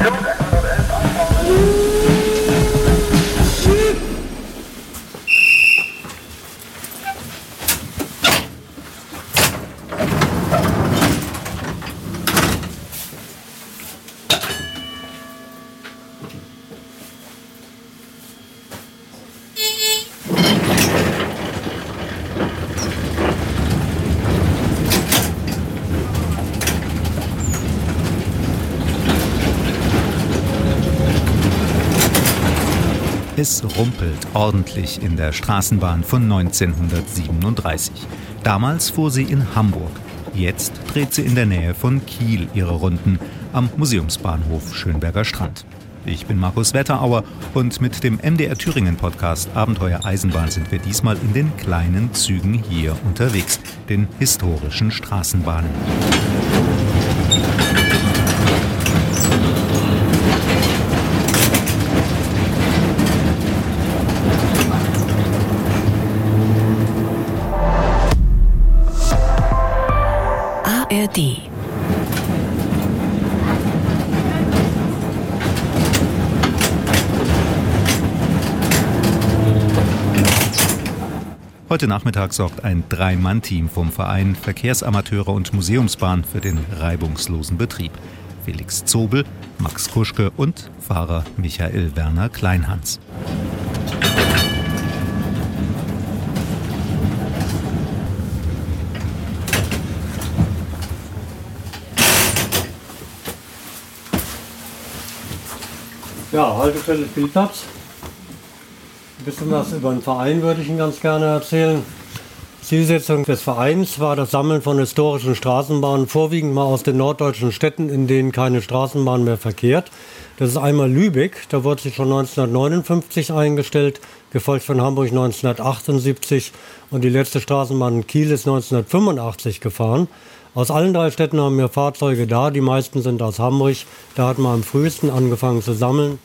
do that. Rumpelt ordentlich in der Straßenbahn von 1937. Damals fuhr sie in Hamburg. Jetzt dreht sie in der Nähe von Kiel ihre Runden am Museumsbahnhof Schönberger Strand. Ich bin Markus Wetterauer und mit dem MDR Thüringen Podcast Abenteuer Eisenbahn sind wir diesmal in den kleinen Zügen hier unterwegs, den historischen Straßenbahnen. Heute Nachmittag sorgt ein Drei-Mann-Team vom Verein Verkehrsamateure und Museumsbahn für den reibungslosen Betrieb. Felix Zobel, Max Kuschke und Fahrer Michael Werner Kleinhans. Ja, Haltestelle Spielplatz. Ein bisschen was über den Verein würde ich Ihnen ganz gerne erzählen. Zielsetzung des Vereins war das Sammeln von historischen Straßenbahnen, vorwiegend mal aus den norddeutschen Städten, in denen keine Straßenbahn mehr verkehrt. Das ist einmal Lübeck, da wurde sie schon 1959 eingestellt, gefolgt von Hamburg 1978 und die letzte Straßenbahn in Kiel ist 1985 gefahren. Aus allen drei Städten haben wir Fahrzeuge da. Die meisten sind aus Hamburg. Da hat man am frühesten angefangen zu sammeln.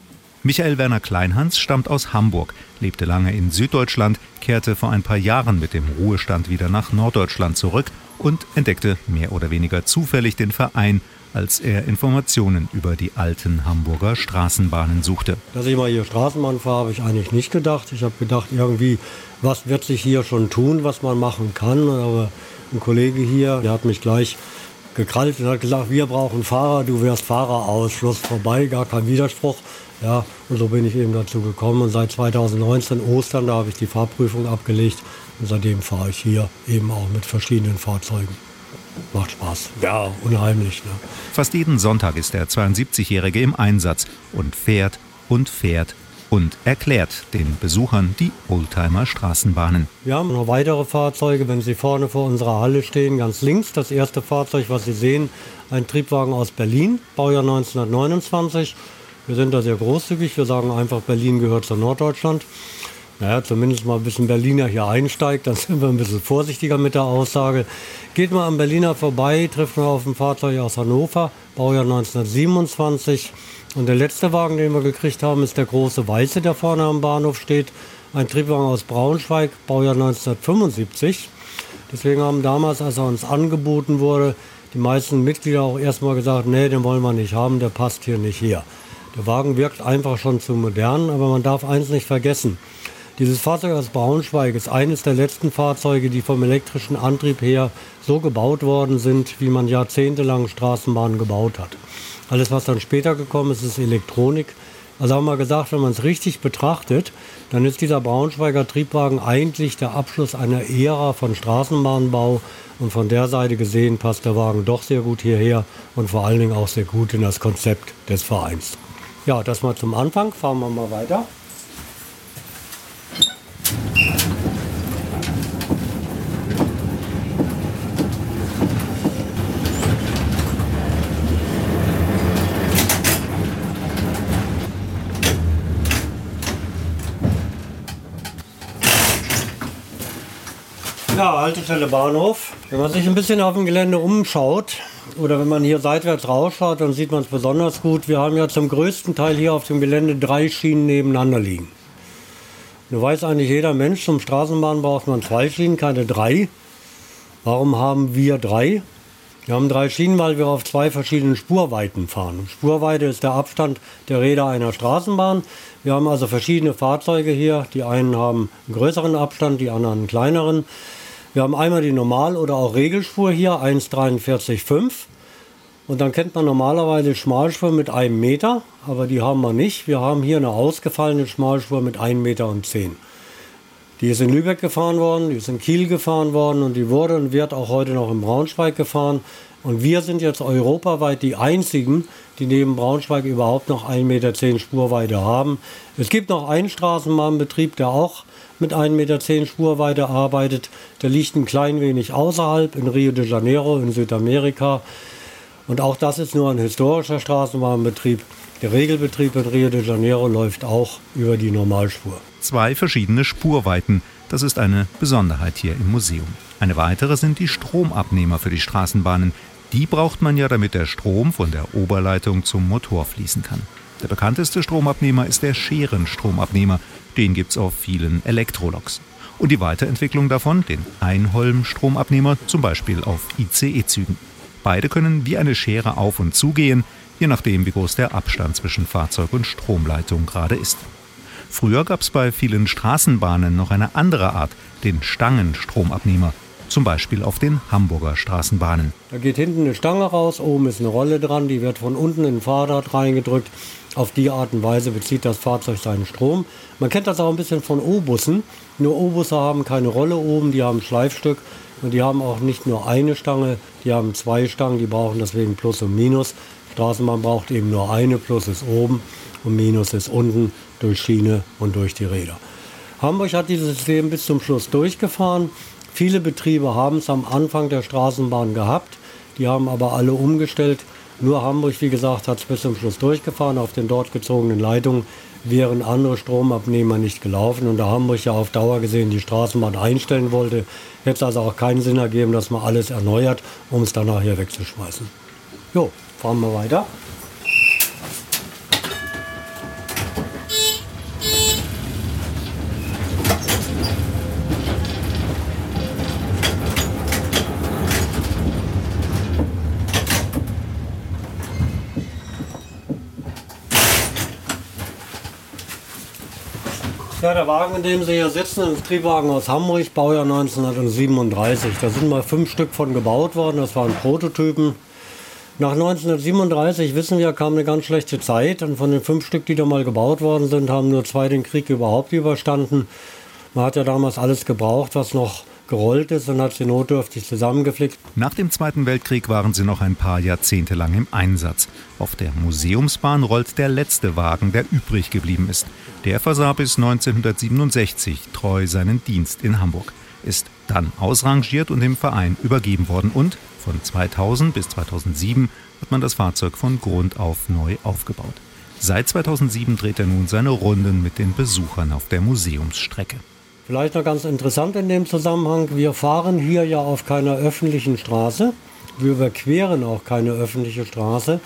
Michael Werner Kleinhans stammt aus Hamburg, lebte lange in Süddeutschland, kehrte vor ein paar Jahren mit dem Ruhestand wieder nach Norddeutschland zurück und entdeckte mehr oder weniger zufällig den Verein, als er Informationen über die alten Hamburger Straßenbahnen suchte. Dass ich mal hier Straßenbahn fahre, habe ich eigentlich nicht gedacht. Ich habe gedacht, irgendwie, was wird sich hier schon tun, was man machen kann. Aber ein Kollege hier, der hat mich gleich gekrallt und hat gesagt, wir brauchen Fahrer, du wärst Fahrer aus, Schluss vorbei, gar kein Widerspruch. Ja, und so bin ich eben dazu gekommen und seit 2019 Ostern, da habe ich die Fahrprüfung abgelegt und seitdem fahre ich hier eben auch mit verschiedenen Fahrzeugen. Macht Spaß. Ja, unheimlich. Ne? Fast jeden Sonntag ist der 72-Jährige im Einsatz und fährt und fährt und erklärt den Besuchern die Oldtimer Straßenbahnen. Wir haben noch weitere Fahrzeuge, wenn Sie vorne vor unserer Halle stehen, ganz links. Das erste Fahrzeug, was Sie sehen, ein Triebwagen aus Berlin, Baujahr 1929. Wir sind da sehr großzügig. Wir sagen einfach, Berlin gehört zu Norddeutschland. Naja, zumindest mal ein bisschen Berliner hier einsteigt, dann sind wir ein bisschen vorsichtiger mit der Aussage. Geht mal am Berliner vorbei, trifft man auf ein Fahrzeug aus Hannover, Baujahr 1927. Und der letzte Wagen, den wir gekriegt haben, ist der große Weiße, der vorne am Bahnhof steht. Ein Triebwagen aus Braunschweig, Baujahr 1975. Deswegen haben damals, als er uns angeboten wurde, die meisten Mitglieder auch erstmal gesagt, nee, den wollen wir nicht haben, der passt hier nicht her. Der Wagen wirkt einfach schon zu modern, aber man darf eins nicht vergessen. Dieses Fahrzeug aus Braunschweig ist eines der letzten Fahrzeuge, die vom elektrischen Antrieb her so gebaut worden sind, wie man jahrzehntelang Straßenbahnen gebaut hat. Alles, was dann später gekommen ist, ist Elektronik. Also haben wir gesagt, wenn man es richtig betrachtet, dann ist dieser Braunschweiger Triebwagen eigentlich der Abschluss einer Ära von Straßenbahnbau. Und von der Seite gesehen passt der Wagen doch sehr gut hierher und vor allen Dingen auch sehr gut in das Konzept des Vereins. Ja, das mal zum Anfang. Fahren wir mal weiter. Ja, Haltestelle Bahnhof. Wenn man sich ein bisschen auf dem Gelände umschaut oder wenn man hier seitwärts rausschaut, dann sieht man es besonders gut. Wir haben ja zum größten Teil hier auf dem Gelände drei Schienen nebeneinander liegen. Du weiß eigentlich jeder Mensch, zum Straßenbahn braucht man zwei Schienen, keine drei. Warum haben wir drei? Wir haben drei Schienen, weil wir auf zwei verschiedenen Spurweiten fahren. Spurweite ist der Abstand der Räder einer Straßenbahn. Wir haben also verschiedene Fahrzeuge hier. Die einen haben einen größeren Abstand, die anderen einen kleineren. Wir haben einmal die Normal- oder auch Regelspur hier, 1,43,5. Und dann kennt man normalerweise Schmalspur mit einem Meter, aber die haben wir nicht. Wir haben hier eine ausgefallene Schmalspur mit 1,10 Meter. Die ist in Lübeck gefahren worden, die ist in Kiel gefahren worden und die wurde und wird auch heute noch in Braunschweig gefahren. Und wir sind jetzt europaweit die einzigen, die neben Braunschweig überhaupt noch 1,10 Meter Spurweite haben. Es gibt noch einen Straßenbahnbetrieb, der auch mit 1,10 Meter Spurweite arbeitet. Der liegt ein klein wenig außerhalb in Rio de Janeiro in Südamerika. Und auch das ist nur ein historischer Straßenbahnbetrieb. Der Regelbetrieb in Rio de Janeiro läuft auch über die Normalspur. Zwei verschiedene Spurweiten. Das ist eine Besonderheit hier im Museum. Eine weitere sind die Stromabnehmer für die Straßenbahnen. Die braucht man ja, damit der Strom von der Oberleitung zum Motor fließen kann. Der bekannteste Stromabnehmer ist der Scherenstromabnehmer. Den gibt es auf vielen Elektroloks. Und die Weiterentwicklung davon, den Einholmstromabnehmer, zum Beispiel auf ICE-Zügen. Beide können wie eine Schere auf und zugehen, je nachdem, wie groß der Abstand zwischen Fahrzeug und Stromleitung gerade ist. Früher gab es bei vielen Straßenbahnen noch eine andere Art, den Stangenstromabnehmer, zum Beispiel auf den Hamburger Straßenbahnen. Da geht hinten eine Stange raus, oben ist eine Rolle dran, die wird von unten in ein Fahrrad reingedrückt. Auf die Art und Weise bezieht das Fahrzeug seinen Strom. Man kennt das auch ein bisschen von O-Bussen. Nur O-Busse haben keine Rolle oben, die haben Schleifstück und die haben auch nicht nur eine Stange, die haben zwei Stangen, die brauchen deswegen Plus und Minus. Straßenbahn braucht eben nur eine, Plus ist oben und Minus ist unten durch Schiene und durch die Räder. Hamburg hat dieses System bis zum Schluss durchgefahren. Viele Betriebe haben es am Anfang der Straßenbahn gehabt, die haben aber alle umgestellt. Nur Hamburg, wie gesagt, hat es bis zum Schluss durchgefahren. Auf den dort gezogenen Leitungen wären andere Stromabnehmer nicht gelaufen. Und da Hamburg ja auf Dauer gesehen die Straßenbahn einstellen wollte, hätte es also auch keinen Sinn ergeben, dass man alles erneuert, um es dann nachher wegzuschmeißen. Jo, fahren wir weiter. Ja, der Wagen, in dem Sie hier sitzen, ein Triebwagen aus Hamburg, Baujahr 1937. Da sind mal fünf Stück von gebaut worden, das waren Prototypen. Nach 1937, wissen wir, kam eine ganz schlechte Zeit und von den fünf Stück, die da mal gebaut worden sind, haben nur zwei den Krieg überhaupt überstanden. Man hat ja damals alles gebraucht, was noch gerollt ist und hat sie notdürftig zusammengeflickt. Nach dem Zweiten Weltkrieg waren sie noch ein paar Jahrzehnte lang im Einsatz. Auf der Museumsbahn rollt der letzte Wagen, der übrig geblieben ist. Der versah bis 1967 treu seinen Dienst in Hamburg, ist dann ausrangiert und dem Verein übergeben worden und von 2000 bis 2007 hat man das Fahrzeug von Grund auf neu aufgebaut. Seit 2007 dreht er nun seine Runden mit den Besuchern auf der Museumsstrecke. Vielleicht noch ganz interessant in dem Zusammenhang, wir fahren hier ja auf keiner öffentlichen Straße. Wir überqueren auch keine öffentliche Straße.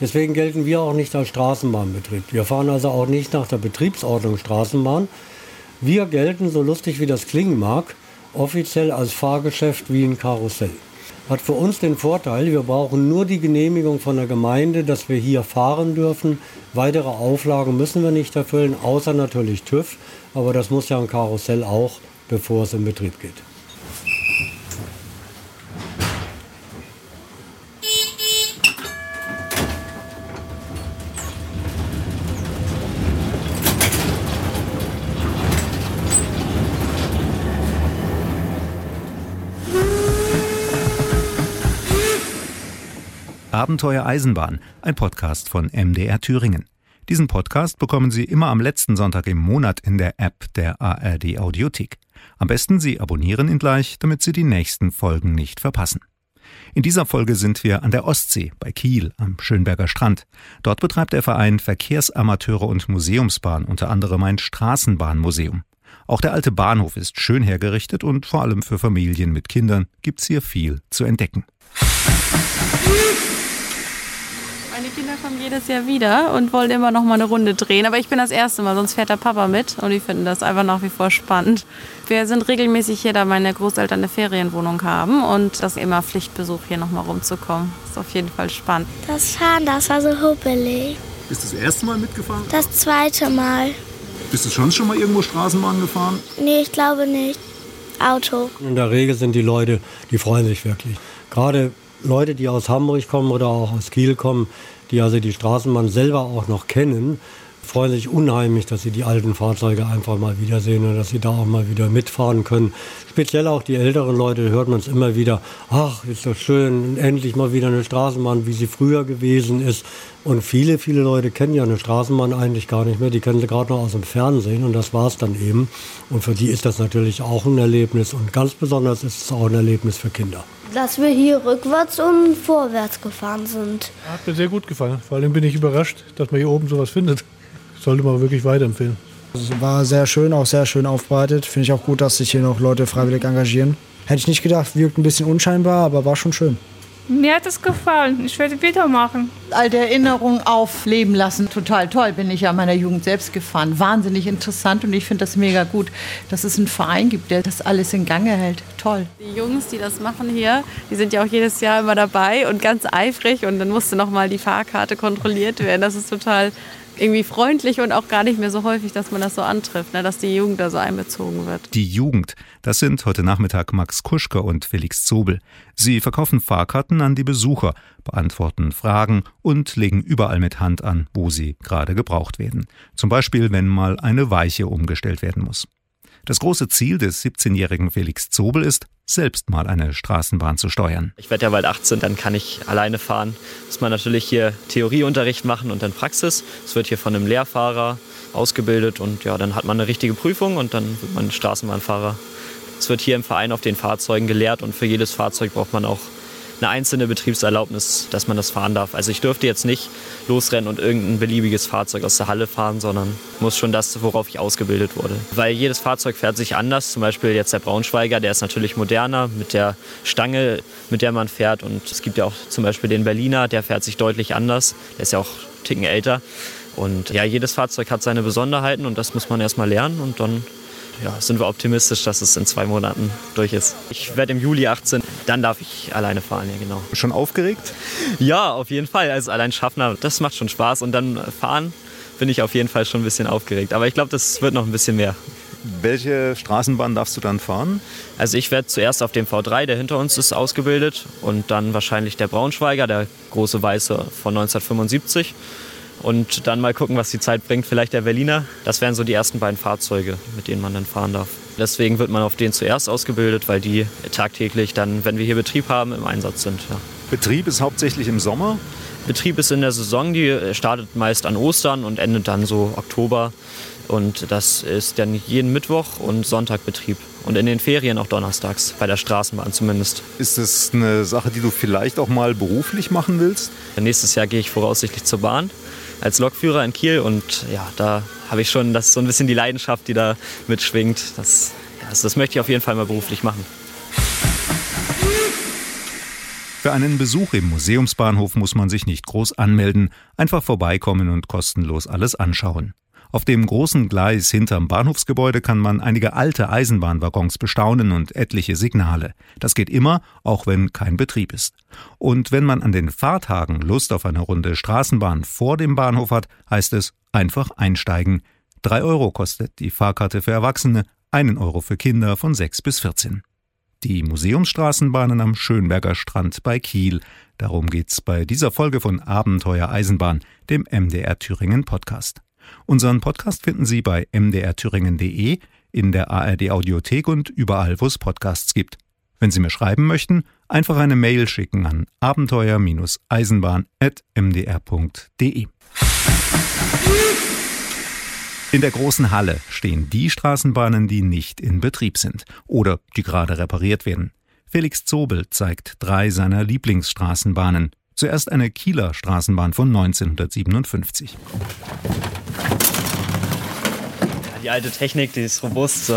Deswegen gelten wir auch nicht als Straßenbahnbetrieb. Wir fahren also auch nicht nach der Betriebsordnung Straßenbahn. Wir gelten, so lustig wie das klingen mag, offiziell als Fahrgeschäft wie ein Karussell. Hat für uns den Vorteil, wir brauchen nur die Genehmigung von der Gemeinde, dass wir hier fahren dürfen. Weitere Auflagen müssen wir nicht erfüllen, außer natürlich TÜV. Aber das muss ja ein Karussell auch, bevor es in Betrieb geht. Abenteuer Eisenbahn, ein Podcast von MDR Thüringen. Diesen Podcast bekommen Sie immer am letzten Sonntag im Monat in der App der ARD Audiothek. Am besten Sie abonnieren ihn gleich, damit Sie die nächsten Folgen nicht verpassen. In dieser Folge sind wir an der Ostsee bei Kiel am Schönberger Strand. Dort betreibt der Verein Verkehrsamateure und Museumsbahn unter anderem ein Straßenbahnmuseum. Auch der alte Bahnhof ist schön hergerichtet und vor allem für Familien mit Kindern gibt's hier viel zu entdecken. Meine Kinder kommen jedes Jahr wieder und wollen immer noch mal eine Runde drehen. Aber ich bin das erste Mal, sonst fährt der Papa mit und die finden das einfach nach wie vor spannend. Wir sind regelmäßig hier, da meine Großeltern eine Ferienwohnung haben und das ist immer Pflichtbesuch, hier noch mal rumzukommen. Das ist auf jeden Fall spannend. Das Fahren, das war so huppelig. Bist du das erste Mal mitgefahren? Das zweite Mal. Bist du schon schon mal irgendwo Straßenbahn gefahren? Nee, ich glaube nicht. Auto. In der Regel sind die Leute, die freuen sich wirklich. Gerade Leute, die aus Hamburg kommen oder auch aus Kiel kommen, die also die Straßenbahn selber auch noch kennen, freuen sich unheimlich, dass sie die alten Fahrzeuge einfach mal wiedersehen und dass sie da auch mal wieder mitfahren können. Speziell auch die älteren Leute hört man es immer wieder. Ach, ist doch schön, endlich mal wieder eine Straßenbahn, wie sie früher gewesen ist. Und viele, viele Leute kennen ja eine Straßenbahn eigentlich gar nicht mehr. Die kennen sie gerade noch aus dem Fernsehen und das war es dann eben. Und für die ist das natürlich auch ein Erlebnis und ganz besonders ist es auch ein Erlebnis für Kinder dass wir hier rückwärts und vorwärts gefahren sind. Hat mir sehr gut gefallen. Vor allem bin ich überrascht, dass man hier oben sowas findet. Sollte man wirklich weiterempfehlen. Es war sehr schön, auch sehr schön aufbereitet. Finde ich auch gut, dass sich hier noch Leute freiwillig engagieren. Hätte ich nicht gedacht, wirkt ein bisschen unscheinbar, aber war schon schön. Mir hat es gefallen. Ich werde wieder machen. Alte Erinnerungen aufleben lassen. Total toll. Bin ich ja in meiner Jugend selbst gefahren. Wahnsinnig interessant und ich finde das mega gut, dass es einen Verein gibt, der das alles in Gange hält. Toll. Die Jungs, die das machen hier, die sind ja auch jedes Jahr immer dabei und ganz eifrig und dann musste noch mal die Fahrkarte kontrolliert werden. Das ist total irgendwie freundlich und auch gar nicht mehr so häufig, dass man das so antrifft, ne, dass die Jugend da so einbezogen wird. Die Jugend, das sind heute Nachmittag Max Kuschke und Felix Zobel. Sie verkaufen Fahrkarten an die Besucher, beantworten Fragen und legen überall mit Hand an, wo sie gerade gebraucht werden. Zum Beispiel, wenn mal eine Weiche umgestellt werden muss. Das große Ziel des 17-jährigen Felix Zobel ist, selbst mal eine Straßenbahn zu steuern. Ich werde ja bald 18, dann kann ich alleine fahren. Muss man natürlich hier Theorieunterricht machen und dann Praxis. Es wird hier von einem Lehrfahrer ausgebildet und ja, dann hat man eine richtige Prüfung und dann wird man Straßenbahnfahrer. Es wird hier im Verein auf den Fahrzeugen gelehrt und für jedes Fahrzeug braucht man auch eine einzelne Betriebserlaubnis, dass man das fahren darf. Also ich dürfte jetzt nicht losrennen und irgendein beliebiges Fahrzeug aus der Halle fahren, sondern muss schon das, worauf ich ausgebildet wurde. Weil jedes Fahrzeug fährt sich anders. Zum Beispiel jetzt der Braunschweiger, der ist natürlich moderner mit der Stange, mit der man fährt. Und es gibt ja auch zum Beispiel den Berliner, der fährt sich deutlich anders. Der ist ja auch einen Ticken älter. Und ja, jedes Fahrzeug hat seine Besonderheiten und das muss man erstmal lernen und dann ja, sind wir optimistisch, dass es in zwei Monaten durch ist. Ich werde im Juli 18, dann darf ich alleine fahren, ja genau. Schon aufgeregt? Ja, auf jeden Fall. Also allein Schaffner, das macht schon Spaß und dann fahren bin ich auf jeden Fall schon ein bisschen aufgeregt. Aber ich glaube, das wird noch ein bisschen mehr. Welche Straßenbahn darfst du dann fahren? Also ich werde zuerst auf dem V3, der hinter uns ist, ausgebildet und dann wahrscheinlich der Braunschweiger, der große Weiße von 1975 und dann mal gucken, was die Zeit bringt. Vielleicht der Berliner. Das wären so die ersten beiden Fahrzeuge, mit denen man dann fahren darf. Deswegen wird man auf den zuerst ausgebildet, weil die tagtäglich dann, wenn wir hier Betrieb haben, im Einsatz sind. Ja. Betrieb ist hauptsächlich im Sommer? Betrieb ist in der Saison, die startet meist an Ostern und endet dann so Oktober. Und das ist dann jeden Mittwoch und Sonntag Betrieb. Und in den Ferien auch donnerstags, bei der Straßenbahn zumindest. Ist das eine Sache, die du vielleicht auch mal beruflich machen willst? Nächstes Jahr gehe ich voraussichtlich zur Bahn als Lokführer in Kiel und ja, da habe ich schon, das so ein bisschen die Leidenschaft, die da mitschwingt. Das, also das möchte ich auf jeden Fall mal beruflich machen. Für einen Besuch im Museumsbahnhof muss man sich nicht groß anmelden, einfach vorbeikommen und kostenlos alles anschauen. Auf dem großen Gleis hinterm Bahnhofsgebäude kann man einige alte Eisenbahnwaggons bestaunen und etliche Signale. Das geht immer, auch wenn kein Betrieb ist. Und wenn man an den Fahrtagen Lust auf eine Runde Straßenbahn vor dem Bahnhof hat, heißt es einfach einsteigen. Drei Euro kostet die Fahrkarte für Erwachsene, einen Euro für Kinder von sechs bis vierzehn. Die Museumsstraßenbahnen am Schönberger Strand bei Kiel. Darum geht's bei dieser Folge von Abenteuer Eisenbahn, dem MDR Thüringen Podcast. Unseren Podcast finden Sie bei mdrthüringen.de, in der ARD Audiothek und überall, wo es Podcasts gibt. Wenn Sie mir schreiben möchten, einfach eine Mail schicken an abenteuer-eisenbahn.mdr.de. In der großen Halle stehen die Straßenbahnen, die nicht in Betrieb sind oder die gerade repariert werden. Felix Zobel zeigt drei seiner Lieblingsstraßenbahnen. Zuerst eine Kieler Straßenbahn von 1957. Die alte Technik, die ist robust.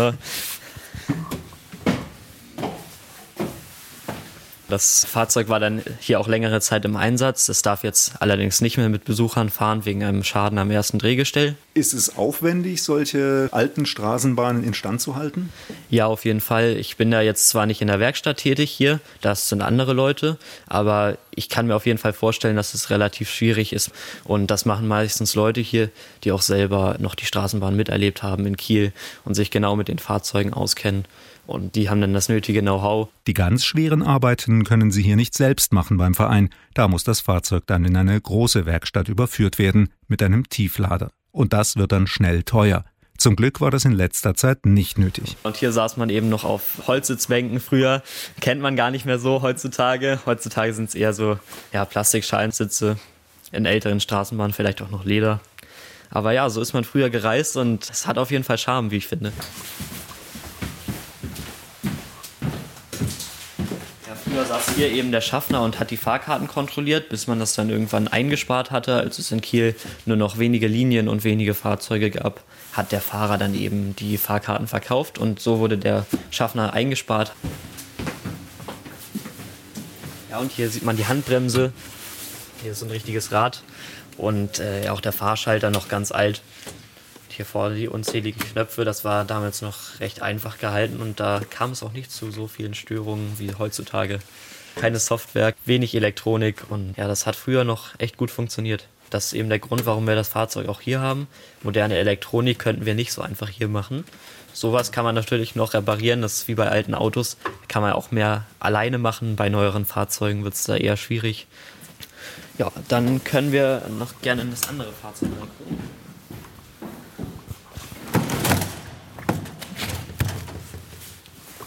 Das Fahrzeug war dann hier auch längere Zeit im Einsatz. Es darf jetzt allerdings nicht mehr mit Besuchern fahren wegen einem Schaden am ersten Drehgestell. Ist es aufwendig, solche alten Straßenbahnen instand zu halten? Ja, auf jeden Fall. Ich bin da jetzt zwar nicht in der Werkstatt tätig hier, das sind andere Leute, aber ich kann mir auf jeden Fall vorstellen, dass es relativ schwierig ist. Und das machen meistens Leute hier, die auch selber noch die Straßenbahn miterlebt haben in Kiel und sich genau mit den Fahrzeugen auskennen. Und die haben dann das nötige Know-how. Die ganz schweren Arbeiten können sie hier nicht selbst machen beim Verein. Da muss das Fahrzeug dann in eine große Werkstatt überführt werden mit einem Tieflader. Und das wird dann schnell teuer. Zum Glück war das in letzter Zeit nicht nötig. Und hier saß man eben noch auf Holzsitzbänken früher. Kennt man gar nicht mehr so heutzutage. Heutzutage sind es eher so ja, Plastikscheinsitze. In älteren Straßenbahnen vielleicht auch noch Leder. Aber ja, so ist man früher gereist und es hat auf jeden Fall Charme, wie ich finde. Früher saß hier eben der Schaffner und hat die Fahrkarten kontrolliert, bis man das dann irgendwann eingespart hatte, als es in Kiel nur noch wenige Linien und wenige Fahrzeuge gab, hat der Fahrer dann eben die Fahrkarten verkauft und so wurde der Schaffner eingespart. Ja, und hier sieht man die Handbremse. Hier ist ein richtiges Rad und äh, auch der Fahrschalter noch ganz alt hier vorne die unzähligen Knöpfe, das war damals noch recht einfach gehalten und da kam es auch nicht zu so vielen Störungen wie heutzutage. Keine Software, wenig Elektronik und ja, das hat früher noch echt gut funktioniert. Das ist eben der Grund, warum wir das Fahrzeug auch hier haben. Moderne Elektronik könnten wir nicht so einfach hier machen. Sowas kann man natürlich noch reparieren, das ist wie bei alten Autos, kann man auch mehr alleine machen. Bei neueren Fahrzeugen wird es da eher schwierig. Ja, dann können wir noch gerne in das andere Fahrzeug mal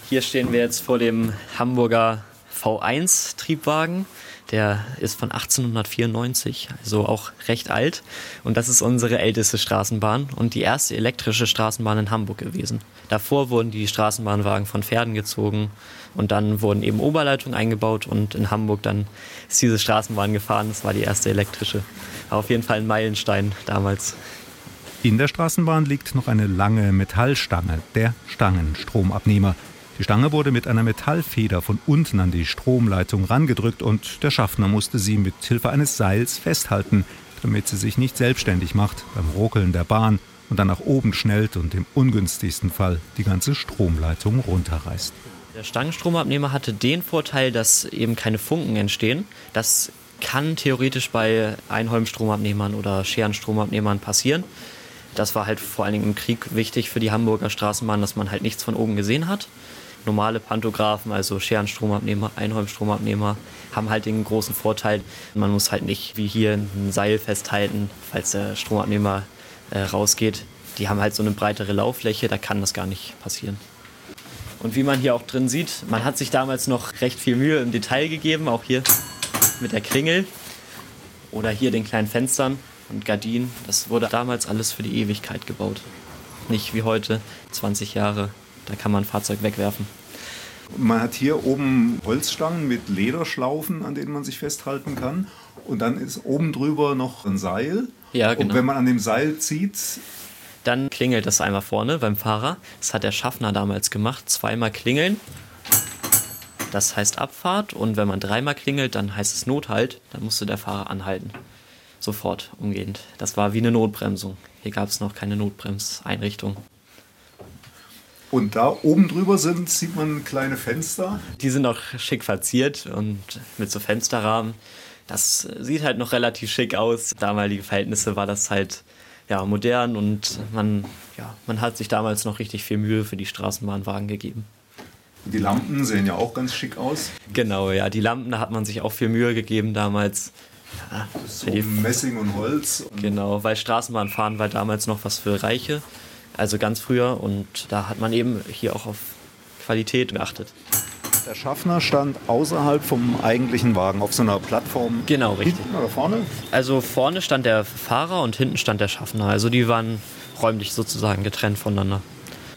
Hier stehen wir jetzt vor dem Hamburger V1 Triebwagen. Der ist von 1894, also auch recht alt. Und das ist unsere älteste Straßenbahn und die erste elektrische Straßenbahn in Hamburg gewesen. Davor wurden die Straßenbahnwagen von Pferden gezogen und dann wurden eben Oberleitungen eingebaut und in Hamburg dann ist diese Straßenbahn gefahren. Das war die erste elektrische. War auf jeden Fall ein Meilenstein damals. In der Straßenbahn liegt noch eine lange Metallstange, der Stangenstromabnehmer. Die Stange wurde mit einer Metallfeder von unten an die Stromleitung rangedrückt und der Schaffner musste sie mit Hilfe eines Seils festhalten, damit sie sich nicht selbstständig macht beim Ruckeln der Bahn und dann nach oben schnellt und im ungünstigsten Fall die ganze Stromleitung runterreißt. Der Stangenstromabnehmer hatte den Vorteil, dass eben keine Funken entstehen. Das kann theoretisch bei Einholmstromabnehmern oder Scherenstromabnehmern passieren. Das war halt vor allen Dingen im Krieg wichtig für die Hamburger Straßenbahn, dass man halt nichts von oben gesehen hat normale Pantographen, also Scherenstromabnehmer, Einholmstromabnehmer, haben halt den großen Vorteil, man muss halt nicht wie hier ein Seil festhalten, falls der Stromabnehmer äh, rausgeht. Die haben halt so eine breitere Lauffläche, da kann das gar nicht passieren. Und wie man hier auch drin sieht, man hat sich damals noch recht viel Mühe im Detail gegeben, auch hier mit der Kringel oder hier den kleinen Fenstern und Gardinen. Das wurde damals alles für die Ewigkeit gebaut. Nicht wie heute, 20 Jahre da kann man ein Fahrzeug wegwerfen. Man hat hier oben Holzstangen mit Lederschlaufen, an denen man sich festhalten kann. Und dann ist oben drüber noch ein Seil. Ja, genau. Und wenn man an dem Seil zieht, dann klingelt das einmal vorne beim Fahrer. Das hat der Schaffner damals gemacht. Zweimal klingeln. Das heißt Abfahrt. Und wenn man dreimal klingelt, dann heißt es Nothalt. Dann musste der Fahrer anhalten. Sofort, umgehend. Das war wie eine Notbremsung. Hier gab es noch keine Notbremseinrichtung. Und da oben drüber sind, sieht man kleine Fenster. Die sind auch schick verziert und mit so Fensterrahmen. Das sieht halt noch relativ schick aus. Damalige Verhältnisse war das halt ja, modern und man, ja, man hat sich damals noch richtig viel Mühe für die Straßenbahnwagen gegeben. Die Lampen sehen ja auch ganz schick aus. Genau, ja, die Lampen, da hat man sich auch viel Mühe gegeben damals. Ja, so Messing und Holz. Genau, weil Straßenbahnfahren war damals noch was für Reiche. Also ganz früher und da hat man eben hier auch auf Qualität geachtet. Der Schaffner stand außerhalb vom eigentlichen Wagen auf so einer Plattform. Genau, richtig. Hinten oder vorne? Also vorne stand der Fahrer und hinten stand der Schaffner. Also die waren räumlich sozusagen getrennt voneinander.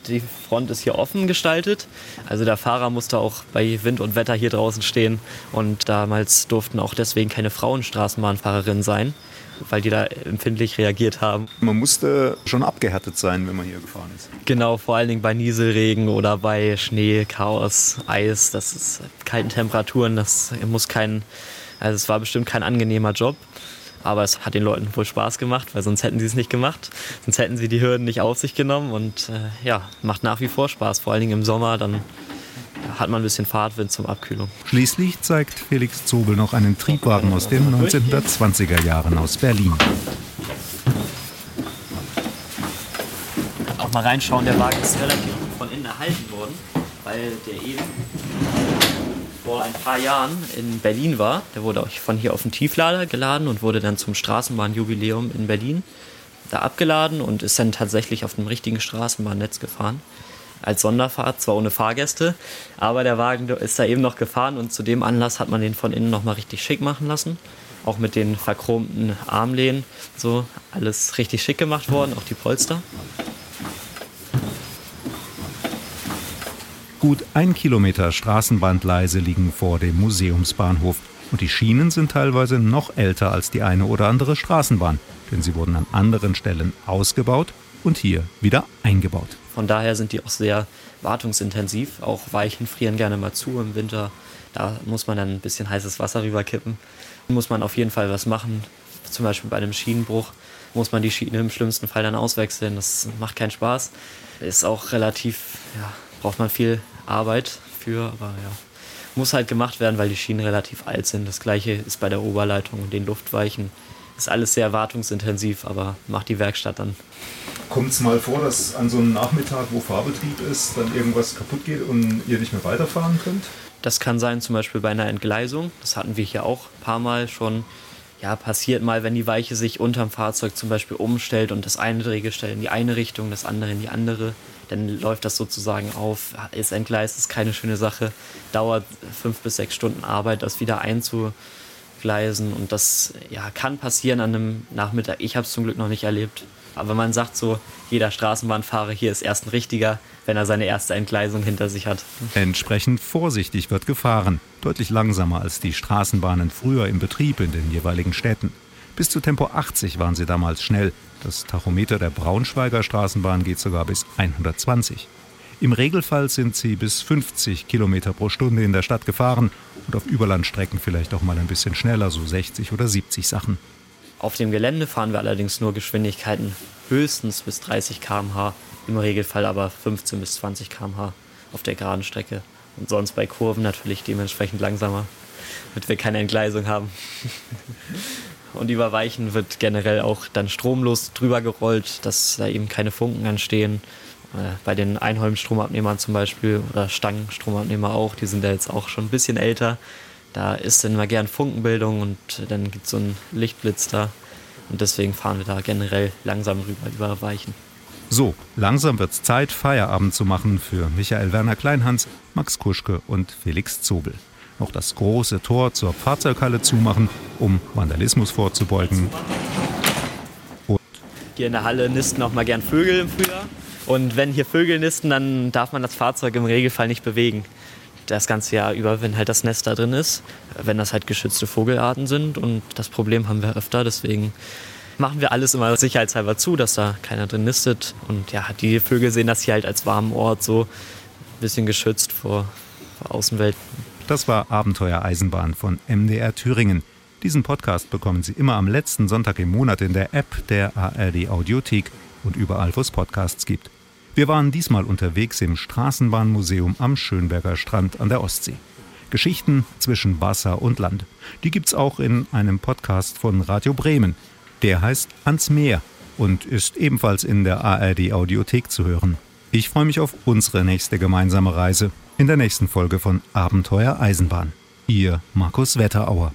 die Front ist hier offen gestaltet. Also der Fahrer musste auch bei Wind und Wetter hier draußen stehen. Und damals durften auch deswegen keine Frauen Straßenbahnfahrerinnen sein, weil die da empfindlich reagiert haben. Man musste schon abgehärtet sein, wenn man hier gefahren ist. Genau, vor allen Dingen bei Nieselregen oder bei Schnee, Chaos, Eis. Das ist kalten Temperaturen. Das muss kein, also es war bestimmt kein angenehmer Job. Aber es hat den Leuten wohl Spaß gemacht, weil sonst hätten sie es nicht gemacht. Sonst hätten sie die Hürden nicht auf sich genommen. Und äh, ja, macht nach wie vor Spaß. Vor allen Dingen im Sommer, dann hat man ein bisschen Fahrtwind zum Abkühlung. Schließlich zeigt Felix Zobel noch einen Triebwagen aus den 1920er Jahren aus Berlin. Auch mal reinschauen, der Wagen ist relativ gut von innen erhalten worden, weil der eben vor ein paar Jahren in Berlin war. Der wurde auch von hier auf den Tieflader geladen und wurde dann zum Straßenbahnjubiläum in Berlin da abgeladen und ist dann tatsächlich auf dem richtigen Straßenbahnnetz gefahren. Als Sonderfahrt, zwar ohne Fahrgäste, aber der Wagen ist da eben noch gefahren und zu dem Anlass hat man den von innen nochmal richtig schick machen lassen. Auch mit den verchromten Armlehnen, so alles richtig schick gemacht worden, auch die Polster. Gut ein Kilometer Straßenbahngleise liegen vor dem Museumsbahnhof. Und die Schienen sind teilweise noch älter als die eine oder andere Straßenbahn, denn sie wurden an anderen Stellen ausgebaut und hier wieder eingebaut. Von daher sind die auch sehr wartungsintensiv. Auch Weichen frieren gerne mal zu im Winter. Da muss man dann ein bisschen heißes Wasser rüberkippen. Muss man auf jeden Fall was machen. Zum Beispiel bei einem Schienenbruch muss man die Schiene im schlimmsten Fall dann auswechseln. Das macht keinen Spaß. Ist auch relativ, ja, braucht man viel Arbeit für, aber ja, muss halt gemacht werden, weil die Schienen relativ alt sind. Das gleiche ist bei der Oberleitung und den Luftweichen. Ist alles sehr wartungsintensiv, aber macht die Werkstatt dann. Kommt es mal vor, dass an so einem Nachmittag, wo Fahrbetrieb ist, dann irgendwas kaputt geht und ihr nicht mehr weiterfahren könnt? Das kann sein, zum Beispiel bei einer Entgleisung. Das hatten wir hier auch ein paar Mal schon. Ja, passiert mal, wenn die Weiche sich unterm Fahrzeug zum Beispiel umstellt und das eine Drehgestell in die eine Richtung, das andere in die andere dann läuft das sozusagen auf, ist entgleist, ist keine schöne Sache, dauert fünf bis sechs Stunden Arbeit, das wieder einzugleisen und das ja, kann passieren an einem Nachmittag. Ich habe es zum Glück noch nicht erlebt. Aber man sagt so, jeder Straßenbahnfahrer hier ist erst ein richtiger, wenn er seine erste Entgleisung hinter sich hat. Entsprechend vorsichtig wird gefahren, deutlich langsamer als die Straßenbahnen früher im Betrieb in den jeweiligen Städten. Bis zu Tempo 80 waren sie damals schnell. Das Tachometer der Braunschweiger Straßenbahn geht sogar bis 120. Im Regelfall sind sie bis 50 Kilometer pro Stunde in der Stadt gefahren und auf Überlandstrecken vielleicht auch mal ein bisschen schneller, so 60 oder 70 Sachen. Auf dem Gelände fahren wir allerdings nur Geschwindigkeiten höchstens bis 30 km/h, im Regelfall aber 15 bis 20 km/h auf der geraden Strecke. Und sonst bei Kurven natürlich dementsprechend langsamer, damit wir keine Entgleisung haben. Und über Weichen wird generell auch dann stromlos drüber gerollt, dass da eben keine Funken anstehen. Äh, bei den Einholmstromabnehmern zum Beispiel oder Stangenstromabnehmer auch, die sind ja jetzt auch schon ein bisschen älter. Da ist dann immer gern Funkenbildung und dann gibt es so einen Lichtblitz da. Und deswegen fahren wir da generell langsam rüber über Weichen. So, langsam wird es Zeit, Feierabend zu machen für Michael Werner Kleinhans, Max Kuschke und Felix Zobel noch das große Tor zur Fahrzeughalle zumachen, um Vandalismus vorzubeugen. Und hier in der Halle nisten auch mal gern Vögel im Frühjahr. Und wenn hier Vögel nisten, dann darf man das Fahrzeug im Regelfall nicht bewegen. Das ganze Jahr über, wenn halt das Nest da drin ist, wenn das halt geschützte Vogelarten sind. Und das Problem haben wir öfter, deswegen machen wir alles immer sicherheitshalber zu, dass da keiner drin nistet. Und ja, die Vögel sehen das hier halt als warmen Ort, so ein bisschen geschützt vor, vor Außenwelt. Das war Abenteuer Eisenbahn von MDR Thüringen. Diesen Podcast bekommen Sie immer am letzten Sonntag im Monat in der App der ARD Audiothek und überall, wo es Podcasts gibt. Wir waren diesmal unterwegs im Straßenbahnmuseum am Schönberger Strand an der Ostsee. Geschichten zwischen Wasser und Land. Die gibt's auch in einem Podcast von Radio Bremen. Der heißt Ans Meer und ist ebenfalls in der ARD Audiothek zu hören. Ich freue mich auf unsere nächste gemeinsame Reise in der nächsten Folge von Abenteuer Eisenbahn. Ihr Markus Wetterauer.